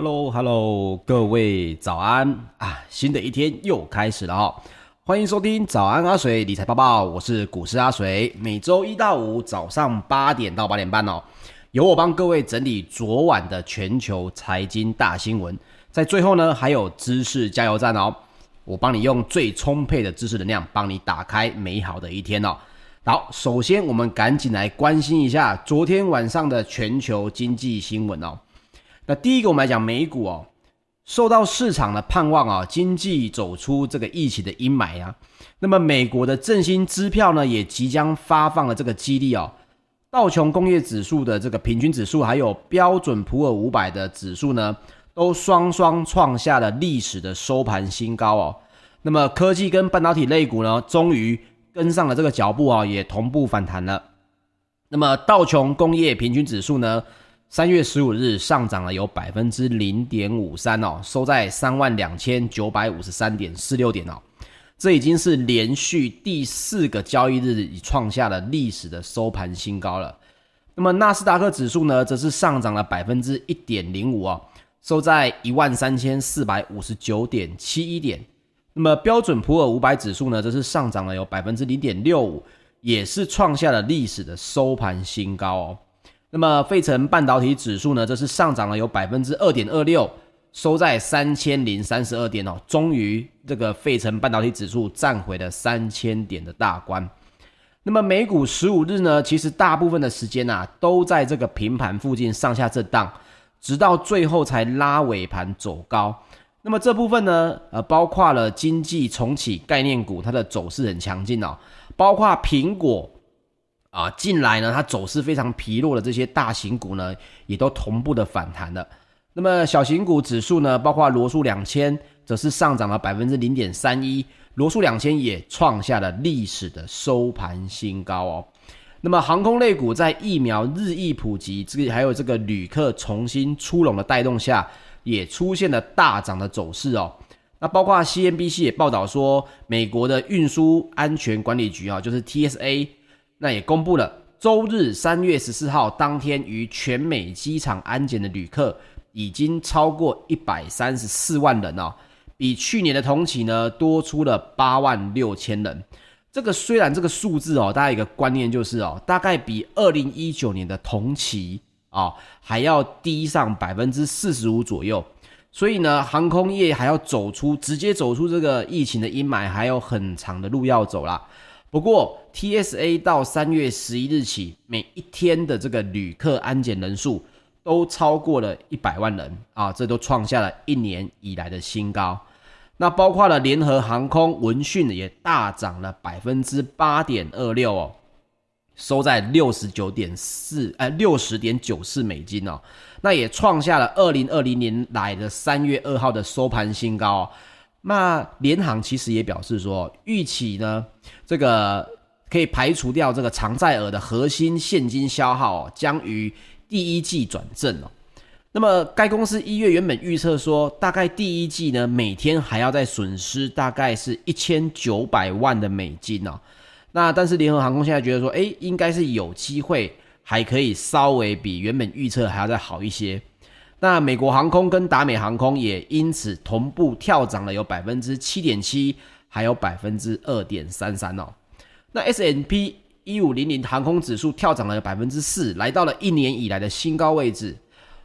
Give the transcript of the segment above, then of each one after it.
Hello，Hello，各位早安啊！新的一天又开始了哦，欢迎收听早安阿水理财报报，我是股市阿水，每周一到五早上八点到八点半哦，由我帮各位整理昨晚的全球财经大新闻，在最后呢还有知识加油站哦，我帮你用最充沛的知识能量帮你打开美好的一天哦。好，首先我们赶紧来关心一下昨天晚上的全球经济新闻哦。那第一个，我们来讲美股哦，受到市场的盼望啊，经济走出这个疫情的阴霾啊，那么美国的振兴支票呢，也即将发放了这个激励哦。道琼工业指数的这个平均指数，还有标准普尔五百的指数呢，都双双创下了历史的收盘新高哦。那么科技跟半导体类股呢，终于跟上了这个脚步啊，也同步反弹了。那么道琼工业平均指数呢，三月十五日上涨了有百分之零点五三哦，收在三万两千九百五十三点四六点哦，这已经是连续第四个交易日已创下了历史的收盘新高了。那么纳斯达克指数呢，则是上涨了百分之一点零五哦，收在一万三千四百五十九点七一点。那么标准普尔五百指数呢，则是上涨了有百分之零点六五，也是创下了历史的收盘新高哦。那么，费城半导体指数呢，这是上涨了有百分之二点二六，收在三千零三十二点哦。终于，这个费城半导体指数站回了三千点的大关。那么，美股十五日呢，其实大部分的时间啊，都在这个平盘附近上下震荡，直到最后才拉尾盘走高。那么这部分呢，呃，包括了经济重启概念股，它的走势很强劲哦，包括苹果。啊，近来呢，它走势非常疲弱的这些大型股呢，也都同步的反弹了。那么小型股指数呢，包括罗素两千，则是上涨了百分之零点三一，罗素两千也创下了历史的收盘新高哦。那么航空类股在疫苗日益普及，这个还有这个旅客重新出笼的带动下，也出现了大涨的走势哦。那包括 CNBC 也报道说，美国的运输安全管理局啊，就是 TSA。那也公布了，周日三月十四号当天于全美机场安检的旅客已经超过一百三十四万人哦，比去年的同期呢多出了八万六千人。这个虽然这个数字哦，大家一个观念就是哦，大概比二零一九年的同期啊还要低上百分之四十五左右。所以呢，航空业还要走出直接走出这个疫情的阴霾，还有很长的路要走啦。不过，TSA 到三月十一日起，每一天的这个旅客安检人数都超过了一百万人啊，这都创下了一年以来的新高。那包括了联合航空、闻讯也大涨了百分之八点二六哦，收在六十九点四，呃，六十点九四美金哦，那也创下了二零二零年来的三月二号的收盘新高哦。那联航其实也表示说，预期呢，这个可以排除掉这个偿债额的核心现金消耗哦，将于第一季转正哦。那么该公司一月原本预测说，大概第一季呢，每天还要再损失大概是一千九百万的美金哦。那但是联合航空现在觉得说，诶，应该是有机会，还可以稍微比原本预测还要再好一些。那美国航空跟达美航空也因此同步跳涨了有百分之七点七，还有百分之二点三三哦。那 S n P 一五零零航空指数跳涨了百分之四，来到了一年以来的新高位置。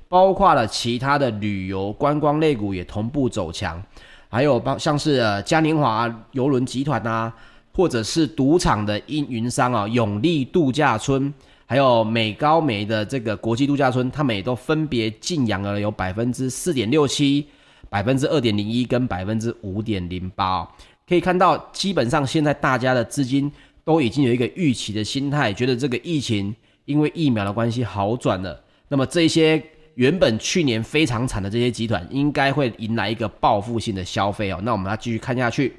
包括了其他的旅游观光类股也同步走强，还有包像是嘉年华邮轮集团啊，或者是赌场的运营商啊，永利度假村。还有美高梅的这个国际度假村，他们也都分别劲扬了有百分之四点六七、百分之二点零一跟百分之五点零八。可以看到，基本上现在大家的资金都已经有一个预期的心态，觉得这个疫情因为疫苗的关系好转了。那么这些原本去年非常惨的这些集团，应该会迎来一个报复性的消费哦。那我们要继续看下去。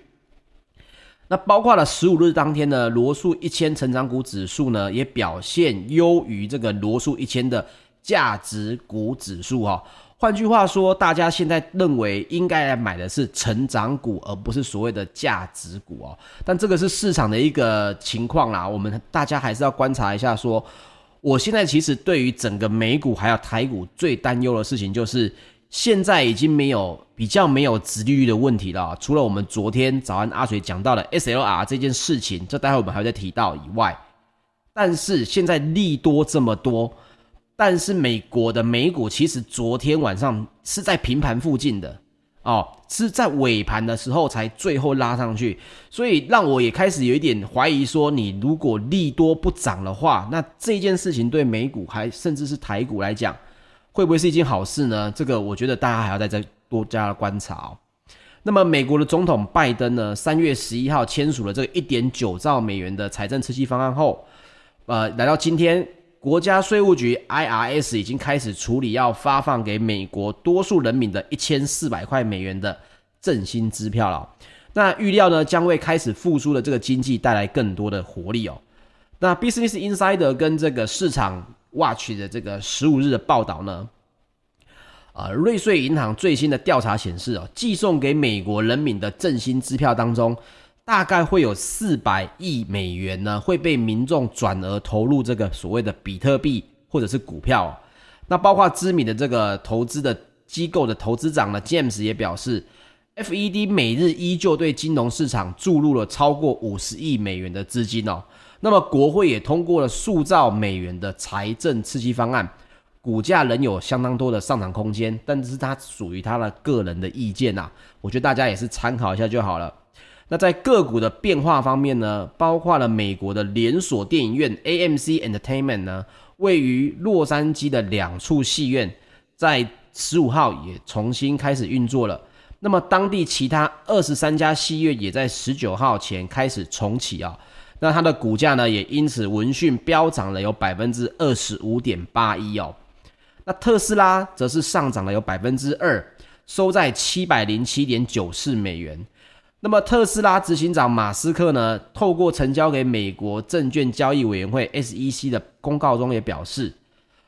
那包括了十五日当天呢，罗素一千成长股指数呢也表现优于这个罗素一千的价值股指数哈。换句话说，大家现在认为应该来买的是成长股，而不是所谓的价值股哦。但这个是市场的一个情况啦，我们大家还是要观察一下。说，我现在其实对于整个美股还有台股最担忧的事情就是。现在已经没有比较没有殖利率的问题了，除了我们昨天早安阿水讲到的 SLR 这件事情，这待会我们还会再提到以外，但是现在利多这么多，但是美国的美股其实昨天晚上是在平盘附近的哦，是在尾盘的时候才最后拉上去，所以让我也开始有一点怀疑说，你如果利多不涨的话，那这件事情对美股还甚至是台股来讲。会不会是一件好事呢？这个我觉得大家还要再再多加观察哦。那么，美国的总统拜登呢，三月十一号签署了这个一点九兆美元的财政刺激方案后，呃，来到今天，国家税务局 IRS 已经开始处理要发放给美国多数人民的一千四百块美元的振兴支票了。那预料呢，将为开始复苏的这个经济带来更多的活力哦。那 Business Insider 跟这个市场。Watch 的这个十五日的报道呢，呃，瑞穗银行最新的调查显示哦，寄送给美国人民的振兴支票当中，大概会有四百亿美元呢会被民众转而投入这个所谓的比特币或者是股票。那包括知名的这个投资的机构的投资长呢，James 也表示，FED 每日依旧对金融市场注入了超过五十亿美元的资金哦。那么，国会也通过了数兆美元的财政刺激方案，股价仍有相当多的上涨空间，但是它属于他的个人的意见呐、啊，我觉得大家也是参考一下就好了。那在个股的变化方面呢，包括了美国的连锁电影院 AMC Entertainment 呢，位于洛杉矶的两处戏院，在十五号也重新开始运作了。那么，当地其他二十三家戏院也在十九号前开始重启啊。那它的股价呢，也因此闻讯飙涨了有百分之二十五点八一哦。那特斯拉则是上涨了有百分之二，收在七百零七点九四美元。那么特斯拉执行长马斯克呢，透过呈交给美国证券交易委员会 SEC 的公告中也表示，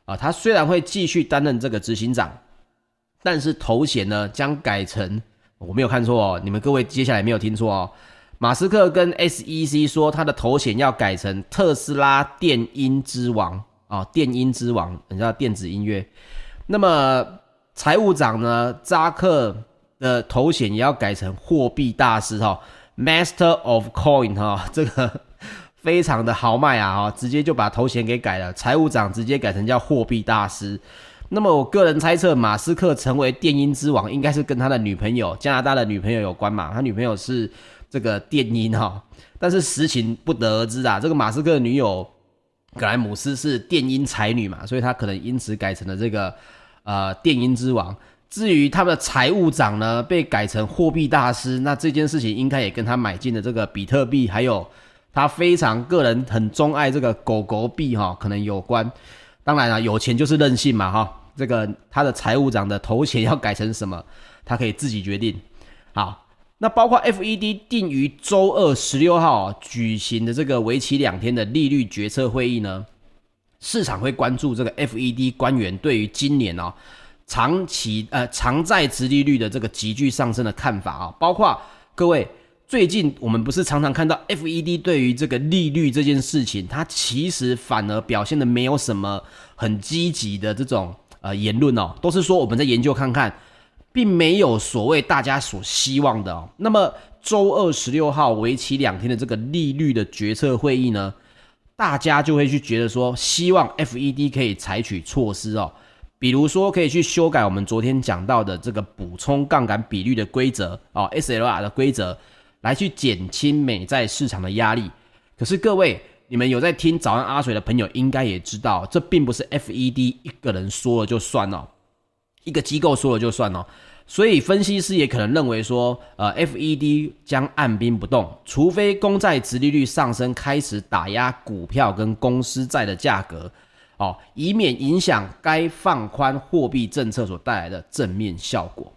啊，他虽然会继续担任这个执行长，但是头衔呢将改成，我没有看错哦，你们各位接下来没有听错哦。马斯克跟 SEC 说，他的头衔要改成特斯拉电音之王啊，电音之王，你知道电子音乐。那么财务长呢，扎克的头衔也要改成货币大师哈，Master of Coin 哈，这个非常的豪迈啊哈，直接就把头衔给改了，财务长直接改成叫货币大师。那么我个人猜测，马斯克成为电音之王，应该是跟他的女朋友加拿大的女朋友有关嘛，他女朋友是。这个电音哈，但是实情不得而知啊。这个马斯克的女友格莱姆斯是电音才女嘛，所以他可能因此改成了这个呃电音之王。至于他们的财务长呢，被改成货币大师，那这件事情应该也跟他买进的这个比特币，还有他非常个人很钟爱这个狗狗币哈，可能有关。当然了，有钱就是任性嘛哈。这个他的财务长的头衔要改成什么，他可以自己决定。好。那包括 FED 定于周二十六号举行的这个为期两天的利率决策会议呢，市场会关注这个 FED 官员对于今年哦长期呃长债殖利率的这个急剧上升的看法啊，包括各位最近我们不是常常看到 FED 对于这个利率这件事情，它其实反而表现的没有什么很积极的这种呃言论哦，都是说我们在研究看看。并没有所谓大家所希望的哦。那么周二十六号为期两天的这个利率的决策会议呢，大家就会去觉得说，希望 FED 可以采取措施哦，比如说可以去修改我们昨天讲到的这个补充杠杆比率的规则哦，SLR 的规则，来去减轻美债市场的压力。可是各位，你们有在听早安阿水的朋友应该也知道，这并不是 FED 一个人说了就算哦，一个机构说了就算哦。所以分析师也可能认为说，呃，FED 将按兵不动，除非公债殖利率上升开始打压股票跟公司债的价格，哦，以免影响该放宽货币政策所带来的正面效果。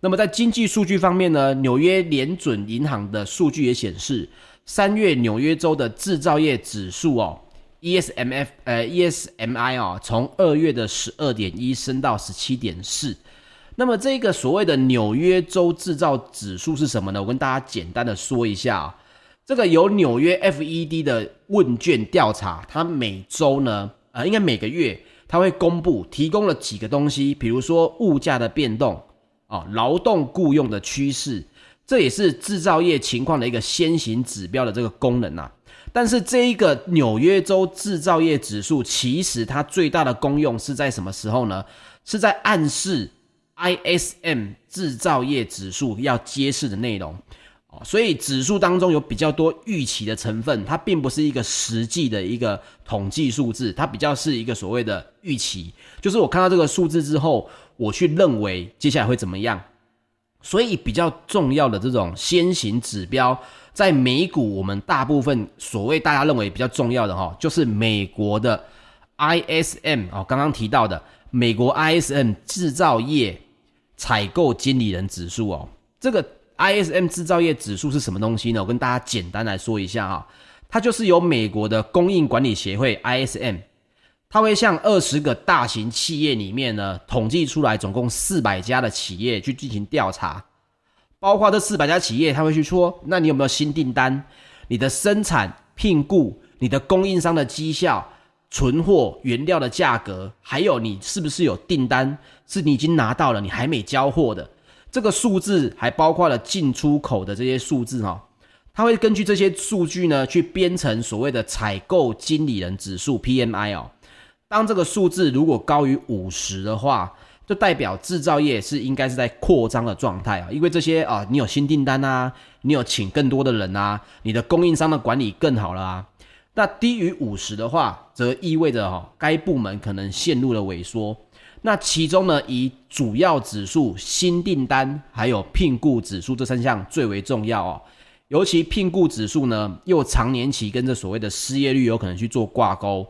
那么在经济数据方面呢，纽约联准银行的数据也显示，三月纽约州的制造业指数哦，ESMF 呃 ESMI 哦，从二月的十二点一升到十七点四。那么这个所谓的纽约州制造指数是什么呢？我跟大家简单的说一下啊，这个由纽约 FED 的问卷调查，它每周呢，呃，应该每个月它会公布提供了几个东西，比如说物价的变动啊，劳动雇佣的趋势，这也是制造业情况的一个先行指标的这个功能啊。但是这一个纽约州制造业指数，其实它最大的功用是在什么时候呢？是在暗示 ISM 制造业指数要揭示的内容。哦所以指数当中有比较多预期的成分，它并不是一个实际的一个统计数字，它比较是一个所谓的预期，就是我看到这个数字之后，我去认为接下来会怎么样。所以比较重要的这种先行指标，在美股我们大部分所谓大家认为比较重要的哈，就是美国的 ISM 哦，刚刚提到的美国 ISM 制造业采购经理人指数哦，这个。ISM 制造业指数是什么东西呢？我跟大家简单来说一下啊，它就是由美国的供应管理协会 ISM，它会向二十个大型企业里面呢统计出来总共四百家的企业去进行调查，包括这四百家企业，它会去说，那你有没有新订单？你的生产、聘雇、你的供应商的绩效、存货、原料的价格，还有你是不是有订单是你已经拿到了，你还没交货的？这个数字还包括了进出口的这些数字哈，它会根据这些数据呢去编成所谓的采购经理人指数 PMI 哦。当这个数字如果高于五十的话，就代表制造业是应该是在扩张的状态啊，因为这些啊，你有新订单啊，你有请更多的人啊，你的供应商的管理更好了啊。那低于五十的话，则意味着哈，该部门可能陷入了萎缩。那其中呢，以主要指数、新订单还有聘雇指数这三项最为重要哦。尤其聘雇指数呢，又长年期跟着所谓的失业率有可能去做挂钩，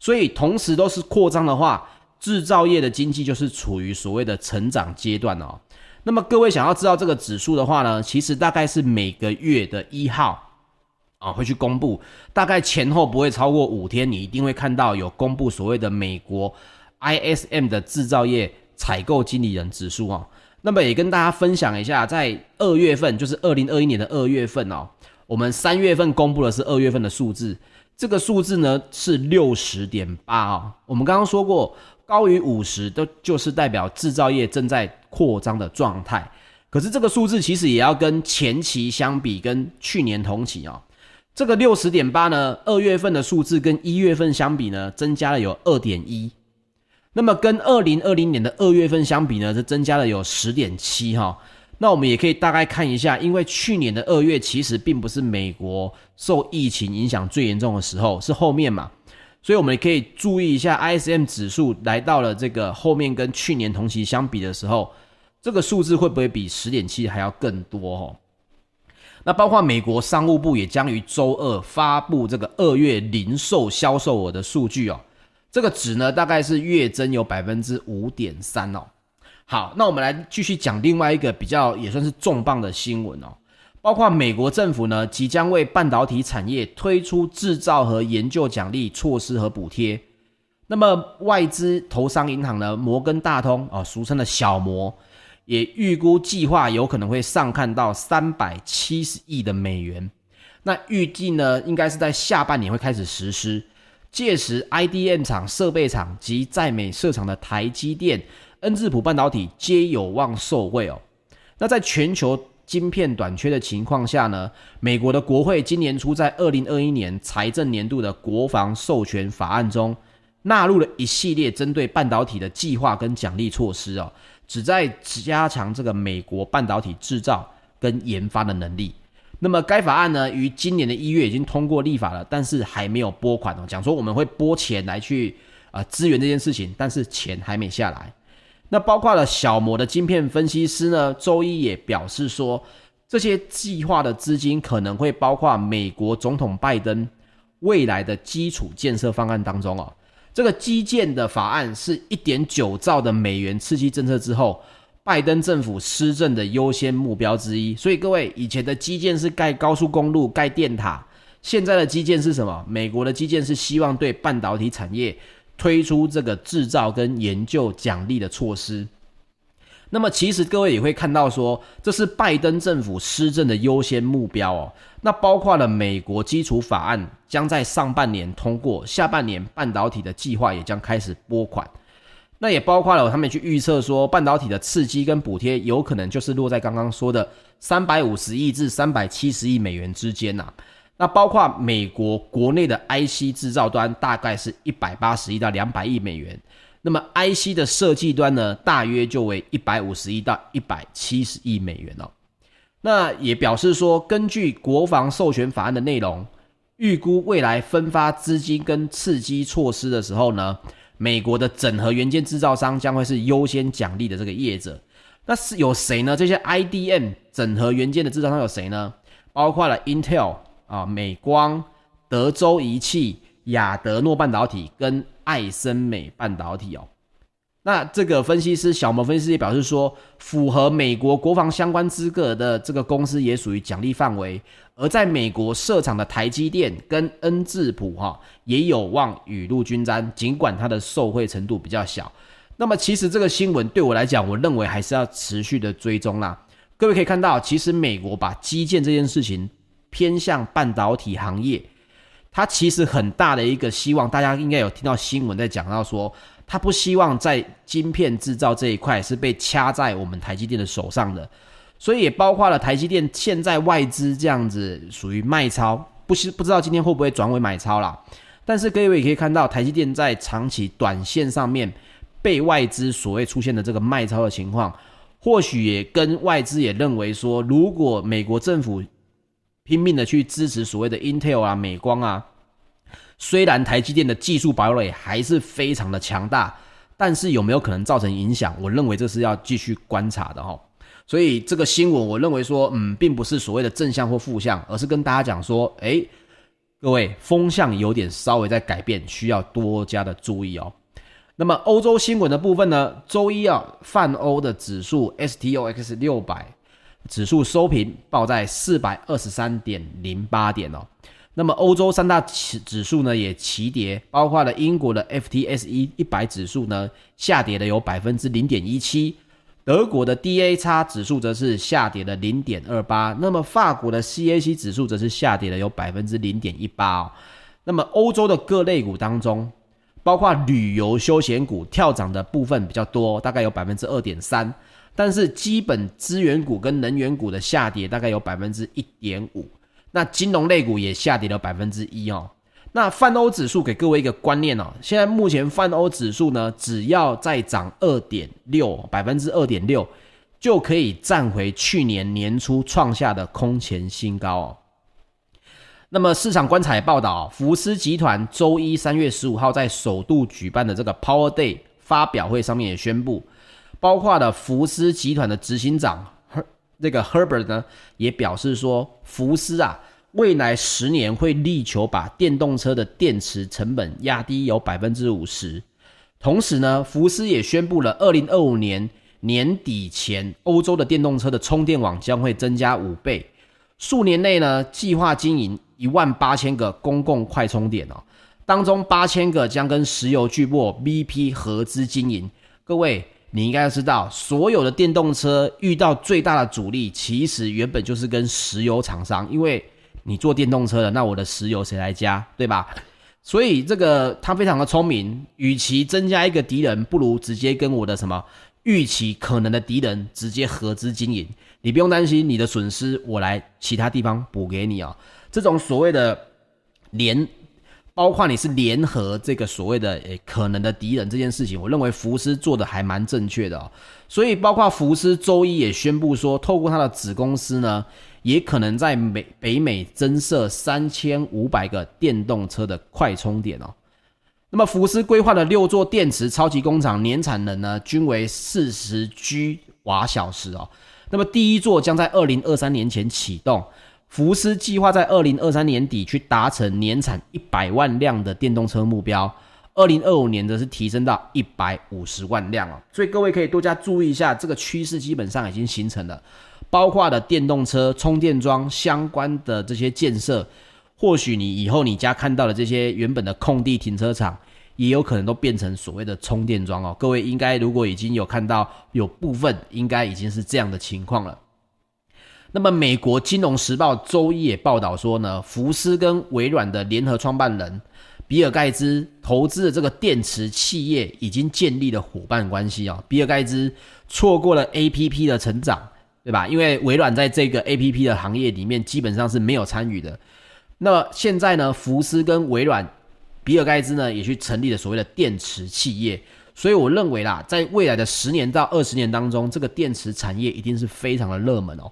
所以同时都是扩张的话，制造业的经济就是处于所谓的成长阶段哦。那么各位想要知道这个指数的话呢，其实大概是每个月的一号啊会去公布，大概前后不会超过五天，你一定会看到有公布所谓的美国。ISM 的制造业采购经理人指数哦，那么也跟大家分享一下，在二月份，就是二零二一年的二月份哦，我们三月份公布的是二月份的数字，这个数字呢是六十点八哦。我们刚刚说过，高于五十都就是代表制造业正在扩张的状态。可是这个数字其实也要跟前期相比，跟去年同期哦，这个六十点八呢，二月份的数字跟一月份相比呢，增加了有二点一。那么跟二零二零年的二月份相比呢，是增加了有十点七哈。那我们也可以大概看一下，因为去年的二月其实并不是美国受疫情影响最严重的时候，是后面嘛，所以我们也可以注意一下 ISM 指数来到了这个后面跟去年同期相比的时候，这个数字会不会比十点七还要更多哈？那包括美国商务部也将于周二发布这个二月零售销售额的数据哦。这个值呢，大概是月增有百分之五点三哦。好，那我们来继续讲另外一个比较也算是重磅的新闻哦，包括美国政府呢即将为半导体产业推出制造和研究奖励措施和补贴。那么外资投商银行呢，摩根大通哦，俗称的小摩，也预估计划有可能会上看到三百七十亿的美元。那预计呢，应该是在下半年会开始实施。届时，IDM 厂、设备厂及在美设厂的台积电、恩智浦半导体皆有望受惠哦。那在全球晶片短缺的情况下呢，美国的国会今年初在二零二一年财政年度的国防授权法案中，纳入了一系列针对半导体的计划跟奖励措施哦，旨在加强这个美国半导体制造跟研发的能力。那么该法案呢，于今年的一月已经通过立法了，但是还没有拨款哦。讲说我们会拨钱来去啊、支援这件事情，但是钱还没下来。那包括了小摩的晶片分析师呢，周一也表示说，这些计划的资金可能会包括美国总统拜登未来的基础建设方案当中哦。这个基建的法案是一点九兆的美元刺激政策之后。拜登政府施政的优先目标之一，所以各位，以前的基建是盖高速公路、盖电塔，现在的基建是什么？美国的基建是希望对半导体产业推出这个制造跟研究奖励的措施。那么其实各位也会看到说，这是拜登政府施政的优先目标哦。那包括了美国基础法案将在上半年通过，下半年半导体的计划也将开始拨款。那也包括了他们去预测说，半导体的刺激跟补贴有可能就是落在刚刚说的三百五十亿至三百七十亿美元之间呐。那包括美国国内的 IC 制造端大概是一百八十亿到两百亿美元。那么，IC 的设计端呢，大约就为一百五十亿到一百七十亿美元哦。那也表示说，根据国防授权法案的内容，预估未来分发资金跟刺激措施的时候呢，美国的整合元件制造商将会是优先奖励的这个业者。那是有谁呢？这些 IDM 整合元件的制造商有谁呢？包括了 Intel 啊、美光、德州仪器、亚德诺半导体跟艾森美半导体哦，那这个分析师小摩分析师也表示说，符合美国国防相关资格的这个公司也属于奖励范围，而在美国设厂的台积电跟恩智浦哈也有望雨露均沾，尽管它的受惠程度比较小。那么其实这个新闻对我来讲，我认为还是要持续的追踪啦。各位可以看到，其实美国把基建这件事情偏向半导体行业。它其实很大的一个希望，大家应该有听到新闻在讲到说，他不希望在晶片制造这一块是被掐在我们台积电的手上的，所以也包括了台积电现在外资这样子属于卖超，不知不知道今天会不会转为买超啦。但是各位也可以看到，台积电在长期短线上面被外资所谓出现的这个卖超的情况，或许也跟外资也认为说，如果美国政府拼命的去支持所谓的 Intel 啊、美光啊，虽然台积电的技术堡垒还是非常的强大，但是有没有可能造成影响？我认为这是要继续观察的哈。所以这个新闻，我认为说，嗯，并不是所谓的正向或负向，而是跟大家讲说，诶，各位风向有点稍微在改变，需要多加的注意哦。那么欧洲新闻的部分呢，周一啊，泛欧的指数 STOXX 六百。指数收平，报在四百二十三点零八点哦。那么欧洲三大指指数呢也齐跌，包括了英国的 FTSE 一百指数呢下跌了有百分之零点一七，德国的 DAX 指数则是下跌了零点二八，那么法国的 CAC 指数则是下跌了有百分之零点一八哦。那么欧洲的各类股当中，包括旅游休闲股跳涨的部分比较多，大概有百分之二点三。但是基本资源股跟能源股的下跌大概有百分之一点五，那金融类股也下跌了百分之一哦。那泛欧指数给各位一个观念哦，现在目前泛欧指数呢，只要再涨二点六百分之二点六，就可以站回去年年初创下的空前新高哦。那么市场观察也报道，福斯集团周一三月十五号在首度举办的这个 Power Day 发表会上面也宣布。包括了福斯集团的执行长这个 Herbert 呢，也表示说，福斯啊，未来十年会力求把电动车的电池成本压低有百分之五十。同时呢，福斯也宣布了，二零二五年年底前，欧洲的电动车的充电网将会增加五倍。数年内呢，计划经营一万八千个公共快充点哦，当中八千个将跟石油巨擘 BP 合资经营。各位。你应该知道，所有的电动车遇到最大的阻力，其实原本就是跟石油厂商，因为你做电动车的，那我的石油谁来加，对吧？所以这个他非常的聪明，与其增加一个敌人，不如直接跟我的什么预期可能的敌人直接合资经营，你不用担心你的损失，我来其他地方补给你啊、哦。这种所谓的连。包括你是联合这个所谓的诶可能的敌人这件事情，我认为福斯做的还蛮正确的哦。所以包括福斯周一也宣布说，透过他的子公司呢，也可能在美北美增设三千五百个电动车的快充点哦。那么福斯规划的六座电池超级工厂年产能呢，均为四十 G 瓦小时哦。那么第一座将在二零二三年前启动。福斯计划在二零二三年底去达成年产一百万辆的电动车目标，二零二五年则是提升到一百五十万辆哦。所以各位可以多加注意一下，这个趋势基本上已经形成了，包括的电动车充电桩相关的这些建设，或许你以后你家看到的这些原本的空地停车场，也有可能都变成所谓的充电桩哦。各位应该如果已经有看到有部分，应该已经是这样的情况了。那么，美国金融时报周一也报道说呢，福斯跟微软的联合创办人比尔盖茨投资的这个电池企业已经建立了伙伴关系哦。比尔盖茨错过了 APP 的成长，对吧？因为微软在这个 APP 的行业里面基本上是没有参与的。那现在呢，福斯跟微软，比尔盖茨呢也去成立了所谓的电池企业。所以我认为啦，在未来的十年到二十年当中，这个电池产业一定是非常的热门哦。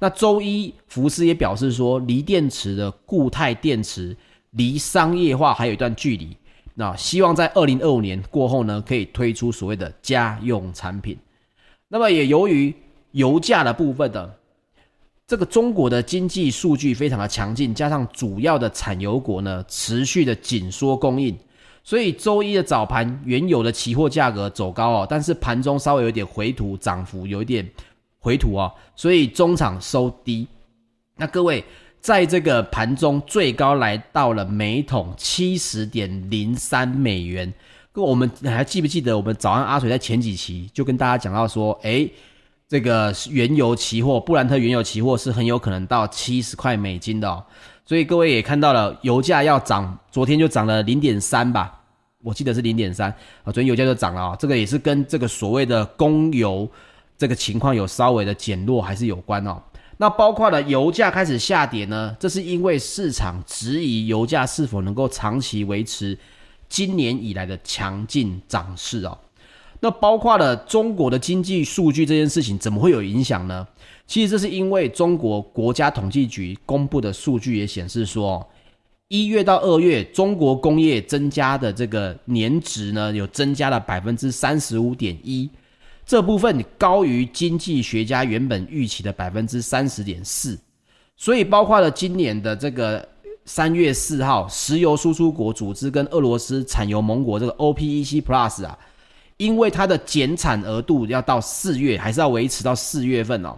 那周一，福斯也表示说，锂电池的固态电池离商业化还有一段距离。那希望在二零二五年过后呢，可以推出所谓的家用产品。那么也由于油价的部分的这个中国的经济数据非常的强劲，加上主要的产油国呢持续的紧缩供应，所以周一的早盘原油的期货价格走高哦，但是盘中稍微有点回吐，涨幅有一点。回吐啊，所以中场收低。那各位在这个盘中最高来到了每桶七十点零三美元。各位，我们还记不记得我们早上阿水在前几期就跟大家讲到说，诶，这个原油期货布兰特原油期货是很有可能到七十块美金的哦。所以各位也看到了，油价要涨，昨天就涨了零点三吧，我记得是零点三啊。昨天油价就涨了啊，这个也是跟这个所谓的供油。这个情况有稍微的减弱还是有关哦。那包括了油价开始下跌呢，这是因为市场质疑油价是否能够长期维持今年以来的强劲涨势哦。那包括了中国的经济数据这件事情怎么会有影响呢？其实这是因为中国国家统计局公布的数据也显示说，一月到二月中国工业增加的这个年值呢，有增加了百分之三十五点一。这部分高于经济学家原本预期的百分之三十点四，所以包括了今年的这个三月四号，石油输出国组织跟俄罗斯产油盟国这个 OPEC Plus 啊，因为它的减产额度要到四月，还是要维持到四月份哦，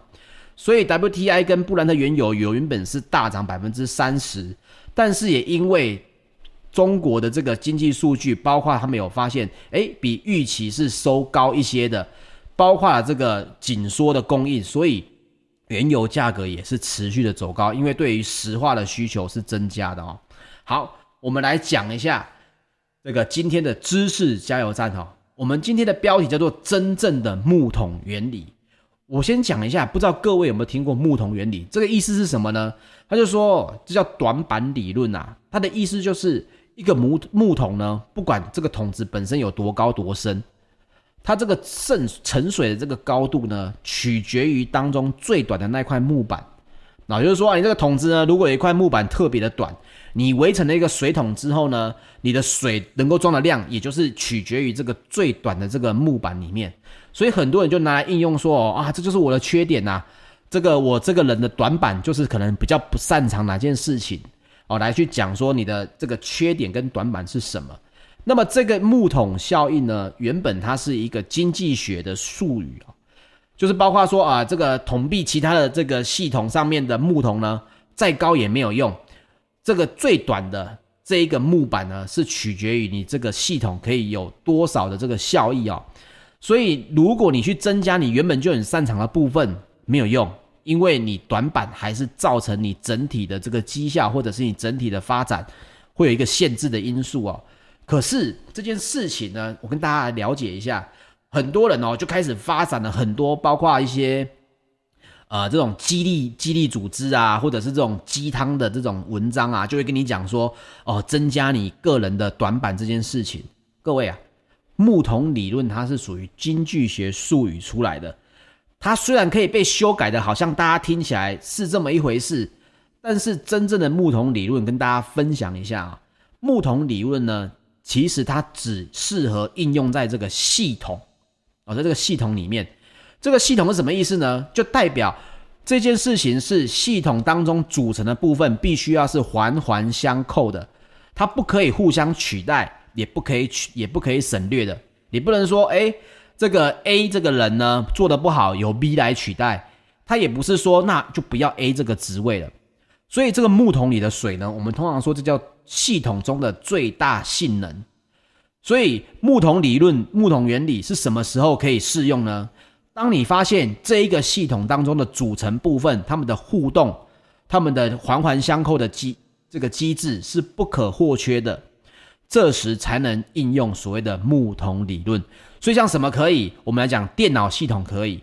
所以 WTI 跟布兰特原油原本是大涨百分之三十，但是也因为中国的这个经济数据，包括他们有发现，诶，比预期是收高一些的。包括了这个紧缩的供应，所以原油价格也是持续的走高，因为对于石化的需求是增加的哦。好，我们来讲一下这个今天的知识加油站哈。我们今天的标题叫做“真正的木桶原理”。我先讲一下，不知道各位有没有听过木桶原理？这个意思是什么呢？他就说这叫短板理论啊。它的意思就是一个木木桶呢，不管这个桶子本身有多高多深。它这个渗盛水的这个高度呢，取决于当中最短的那块木板。那就是说啊，你这个桶子呢，如果有一块木板特别的短，你围成了一个水桶之后呢，你的水能够装的量，也就是取决于这个最短的这个木板里面。所以很多人就拿来应用说，哦啊，这就是我的缺点呐，这个我这个人的短板就是可能比较不擅长哪件事情哦，来去讲说你的这个缺点跟短板是什么。那么这个木桶效应呢，原本它是一个经济学的术语啊，就是包括说啊，这个桶壁其他的这个系统上面的木桶呢，再高也没有用，这个最短的这一个木板呢，是取决于你这个系统可以有多少的这个效益啊。所以如果你去增加你原本就很擅长的部分，没有用，因为你短板还是造成你整体的这个绩效或者是你整体的发展会有一个限制的因素哦。可是这件事情呢，我跟大家来了解一下，很多人哦就开始发展了很多，包括一些呃这种激励激励组织啊，或者是这种鸡汤的这种文章啊，就会跟你讲说哦，增加你个人的短板这件事情。各位啊，木桶理论它是属于经济学术语出来的，它虽然可以被修改的，好像大家听起来是这么一回事，但是真正的木桶理论跟大家分享一下啊，木桶理论呢。其实它只适合应用在这个系统哦，在这个系统里面，这个系统是什么意思呢？就代表这件事情是系统当中组成的部分，必须要是环环相扣的，它不可以互相取代，也不可以取，也不可以省略的。你不能说，诶，这个 A 这个人呢做得不好，由 B 来取代，他也不是说那就不要 A 这个职位了。所以这个木桶里的水呢，我们通常说这叫系统中的最大性能。所以木桶理论、木桶原理是什么时候可以适用呢？当你发现这一个系统当中的组成部分，它们的互动、它们的环环相扣的机这个机制是不可或缺的，这时才能应用所谓的木桶理论。所以像什么可以？我们来讲电脑系统可以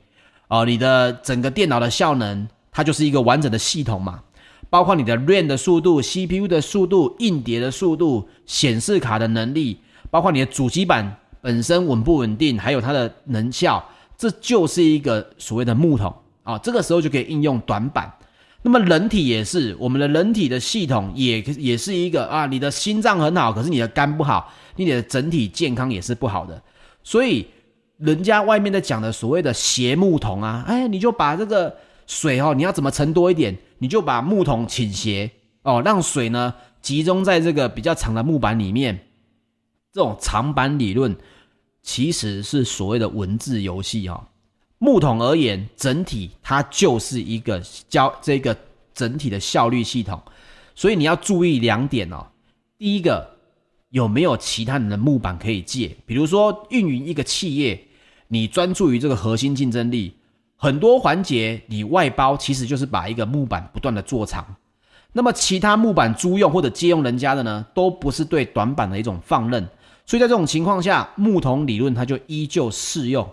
哦，你的整个电脑的效能，它就是一个完整的系统嘛，包括你的 RAM 的速度、CPU 的速度、硬碟的速度、显示卡的能力。包括你的主机板本身稳不稳定，还有它的能效，这就是一个所谓的木桶啊。这个时候就可以应用短板。那么人体也是，我们的人体的系统也也是一个啊。你的心脏很好，可是你的肝不好，你的整体健康也是不好的。所以人家外面在讲的所谓的斜木桶啊，哎，你就把这个水哦，你要怎么盛多一点，你就把木桶倾斜哦，让水呢集中在这个比较长的木板里面。这种长板理论其实是所谓的文字游戏哈。木桶而言，整体它就是一个交这个整体的效率系统，所以你要注意两点哦。第一个，有没有其他人的木板可以借？比如说运营一个企业，你专注于这个核心竞争力，很多环节你外包其实就是把一个木板不断的做长。那么其他木板租用或者借用人家的呢，都不是对短板的一种放任。所以在这种情况下，木桶理论它就依旧适用。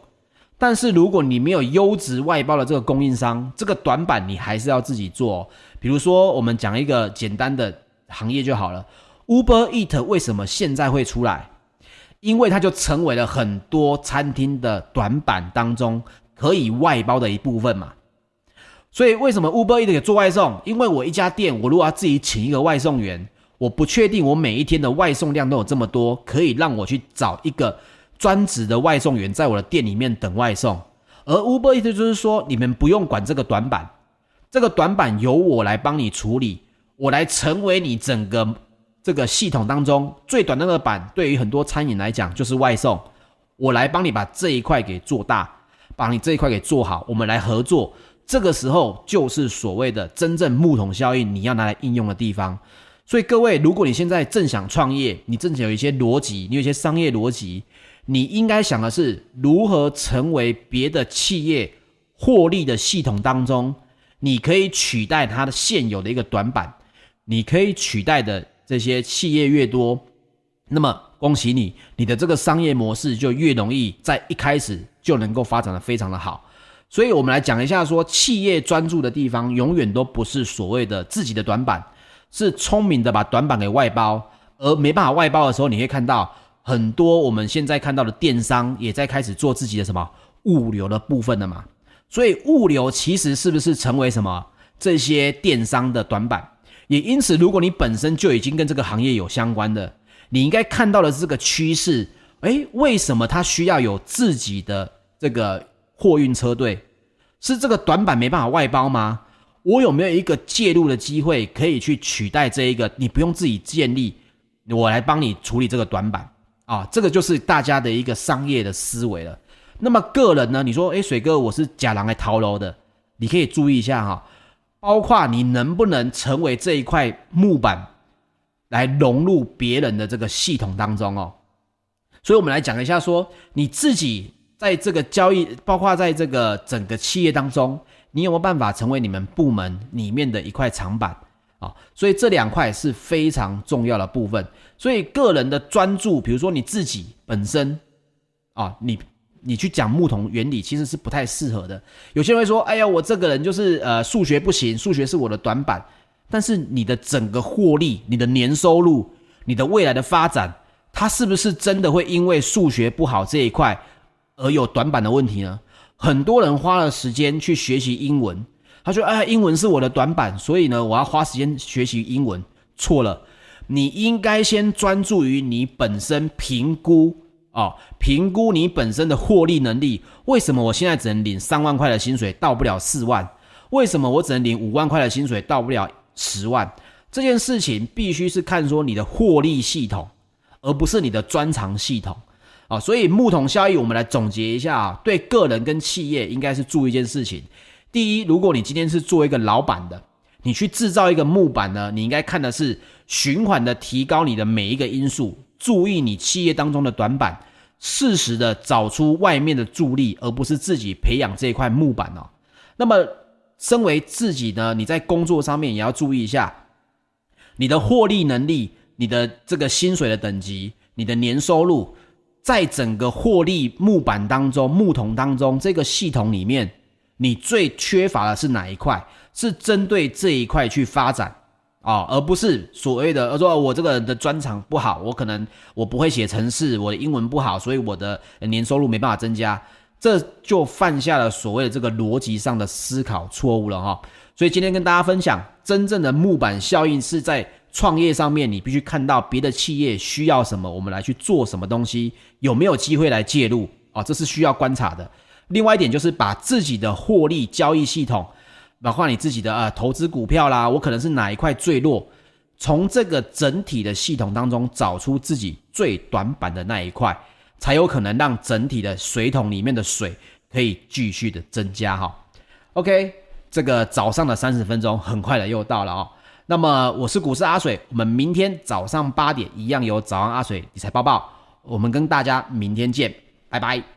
但是如果你没有优质外包的这个供应商，这个短板你还是要自己做。比如说，我们讲一个简单的行业就好了。Uber Eat 为什么现在会出来？因为它就成为了很多餐厅的短板当中可以外包的一部分嘛。所以为什么 Uber Eat 也做外送？因为我一家店，我如果要自己请一个外送员。我不确定我每一天的外送量都有这么多，可以让我去找一个专职的外送员在我的店里面等外送。而 Uber 意思就是说，你们不用管这个短板，这个短板由我来帮你处理，我来成为你整个这个系统当中最短的那个板。对于很多餐饮来讲，就是外送，我来帮你把这一块给做大，把你这一块给做好，我们来合作。这个时候就是所谓的真正木桶效应，你要拿来应用的地方。所以各位，如果你现在正想创业，你正想有一些逻辑，你有一些商业逻辑，你应该想的是如何成为别的企业获利的系统当中，你可以取代它的现有的一个短板，你可以取代的这些企业越多，那么恭喜你，你的这个商业模式就越容易在一开始就能够发展的非常的好。所以我们来讲一下说，企业专注的地方永远都不是所谓的自己的短板。是聪明的把短板给外包，而没办法外包的时候，你会看到很多我们现在看到的电商也在开始做自己的什么物流的部分了嘛。所以物流其实是不是成为什么这些电商的短板？也因此，如果你本身就已经跟这个行业有相关的，你应该看到的是这个趋势。诶，为什么它需要有自己的这个货运车队？是这个短板没办法外包吗？我有没有一个介入的机会，可以去取代这一个？你不用自己建立，我来帮你处理这个短板啊！这个就是大家的一个商业的思维了。那么个人呢？你说，诶，水哥，我是假狼来逃楼的，你可以注意一下哈，包括你能不能成为这一块木板，来融入别人的这个系统当中哦。所以，我们来讲一下，说你自己在这个交易，包括在这个整个企业当中。你有没有办法成为你们部门里面的一块长板啊？所以这两块是非常重要的部分。所以个人的专注，比如说你自己本身啊，你你去讲木桶原理，其实是不太适合的。有些人会说：“哎呀，我这个人就是呃数学不行，数学是我的短板。”但是你的整个获利、你的年收入、你的未来的发展，它是不是真的会因为数学不好这一块而有短板的问题呢？很多人花了时间去学习英文，他说：“哎，英文是我的短板，所以呢，我要花时间学习英文。”错了，你应该先专注于你本身评估哦，评估你本身的获利能力。为什么我现在只能领三万块的薪水，到不了四万？为什么我只能领五万块的薪水，到不了十万？这件事情必须是看说你的获利系统，而不是你的专长系统。啊，所以木桶效应，我们来总结一下啊，对个人跟企业应该是注意一件事情。第一，如果你今天是做一个老板的，你去制造一个木板呢，你应该看的是循环的提高你的每一个因素，注意你企业当中的短板，适时的找出外面的助力，而不是自己培养这一块木板哦。那么，身为自己呢，你在工作上面也要注意一下，你的获利能力，你的这个薪水的等级，你的年收入，在整个获利木板当中、木桶当中这个系统里面，你最缺乏的是哪一块？是针对这一块去发展啊、而不是所谓的说，我这个人的专长不好，我可能我不会写程式，我的英文不好，所以我的年收入没办法增加。这就犯下了所谓的这个逻辑上的思考错误了哈，所以今天跟大家分享，真正的木板效应是在创业上面，你必须看到别的企业需要什么，我们来去做什么东西，有没有机会来介入啊？这是需要观察的。另外一点就是把自己的获利交易系统，包括你自己的呃投资股票啦，我可能是哪一块最弱，从这个整体的系统当中找出自己最短板的那一块。才有可能让整体的水桶里面的水可以继续的增加哈。OK，这个早上的三十分钟很快的又到了哦。那么我是股市阿水，我们明天早上八点一样有早安阿水理财报报，我们跟大家明天见，拜拜。